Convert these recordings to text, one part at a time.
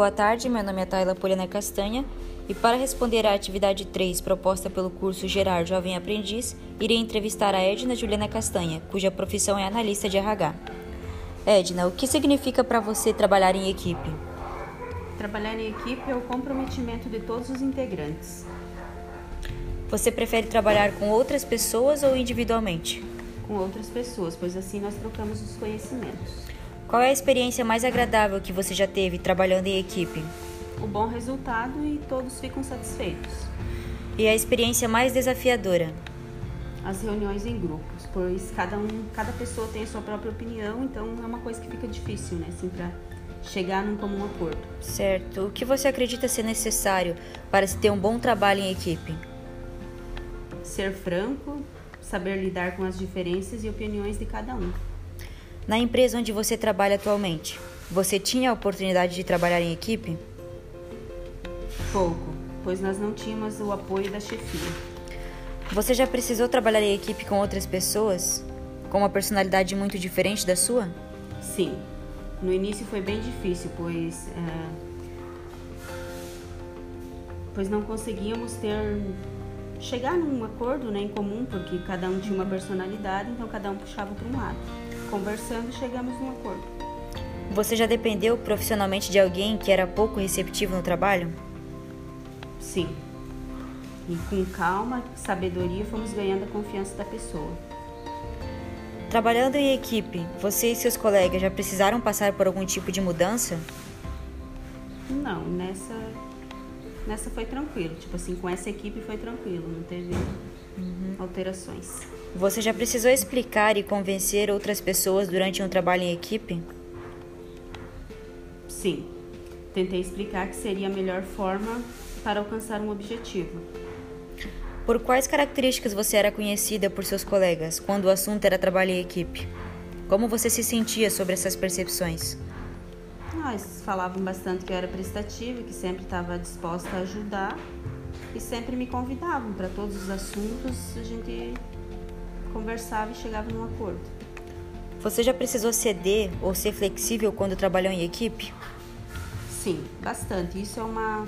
boa tarde. Meu nome é Tayla Poliana Castanha e para responder à atividade 3 proposta pelo curso Gerar Jovem Aprendiz, irei entrevistar a Edna Juliana Castanha, cuja profissão é analista de RH. Edna, o que significa para você trabalhar em equipe? Trabalhar em equipe é o comprometimento de todos os integrantes. Você prefere trabalhar com outras pessoas ou individualmente? Com outras pessoas, pois assim nós trocamos os conhecimentos. Qual é a experiência mais agradável que você já teve trabalhando em equipe? O bom resultado e todos ficam satisfeitos. E a experiência mais desafiadora? As reuniões em grupos, pois cada um, cada pessoa tem a sua própria opinião, então é uma coisa que fica difícil, né, assim, para chegar num comum acordo. Certo. O que você acredita ser necessário para se ter um bom trabalho em equipe? Ser franco, saber lidar com as diferenças e opiniões de cada um. Na empresa onde você trabalha atualmente, você tinha a oportunidade de trabalhar em equipe? Pouco, pois nós não tínhamos o apoio da chefia. Você já precisou trabalhar em equipe com outras pessoas? Com uma personalidade muito diferente da sua? Sim. No início foi bem difícil, pois. É, pois não conseguíamos ter. chegar num acordo né, em comum, porque cada um tinha uma personalidade, então cada um puxava para um lado. Conversando, chegamos num acordo. Você já dependeu profissionalmente de alguém que era pouco receptivo no trabalho? Sim. E com calma, sabedoria, fomos ganhando a confiança da pessoa. Trabalhando em equipe, você e seus colegas já precisaram passar por algum tipo de mudança? Não, nessa nessa foi tranquilo. Tipo assim, com essa equipe foi tranquilo, não teve uhum. alterações. Você já precisou explicar e convencer outras pessoas durante um trabalho em equipe? Sim. Tentei explicar que seria a melhor forma para alcançar um objetivo. Por quais características você era conhecida por seus colegas quando o assunto era trabalho em equipe? Como você se sentia sobre essas percepções? Nós falavam bastante que eu era prestativa, que sempre estava disposta a ajudar e sempre me convidavam para todos os assuntos. A gente conversava e chegava num acordo. Você já precisou ceder ou ser flexível quando trabalhou em equipe? Sim, bastante. Isso é uma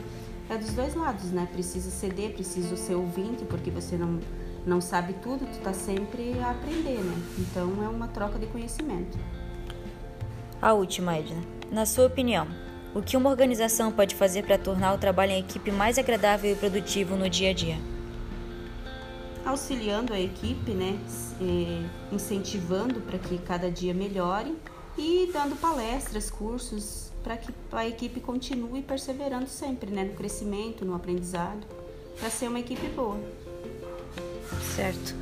é dos dois lados, né? Precisa ceder, precisa ser ouvinte, porque você não não sabe tudo, tu tá sempre a aprender, né? Então é uma troca de conhecimento. A última, Edna. Na sua opinião, o que uma organização pode fazer para tornar o trabalho em equipe mais agradável e produtivo no dia a dia? auxiliando a equipe, né, incentivando para que cada dia melhore e dando palestras, cursos para que a equipe continue perseverando sempre, né, no crescimento, no aprendizado, para ser uma equipe boa. Certo.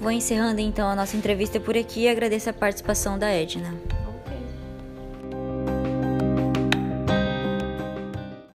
Vou encerrando então a nossa entrevista por aqui e agradeço a participação da Edna.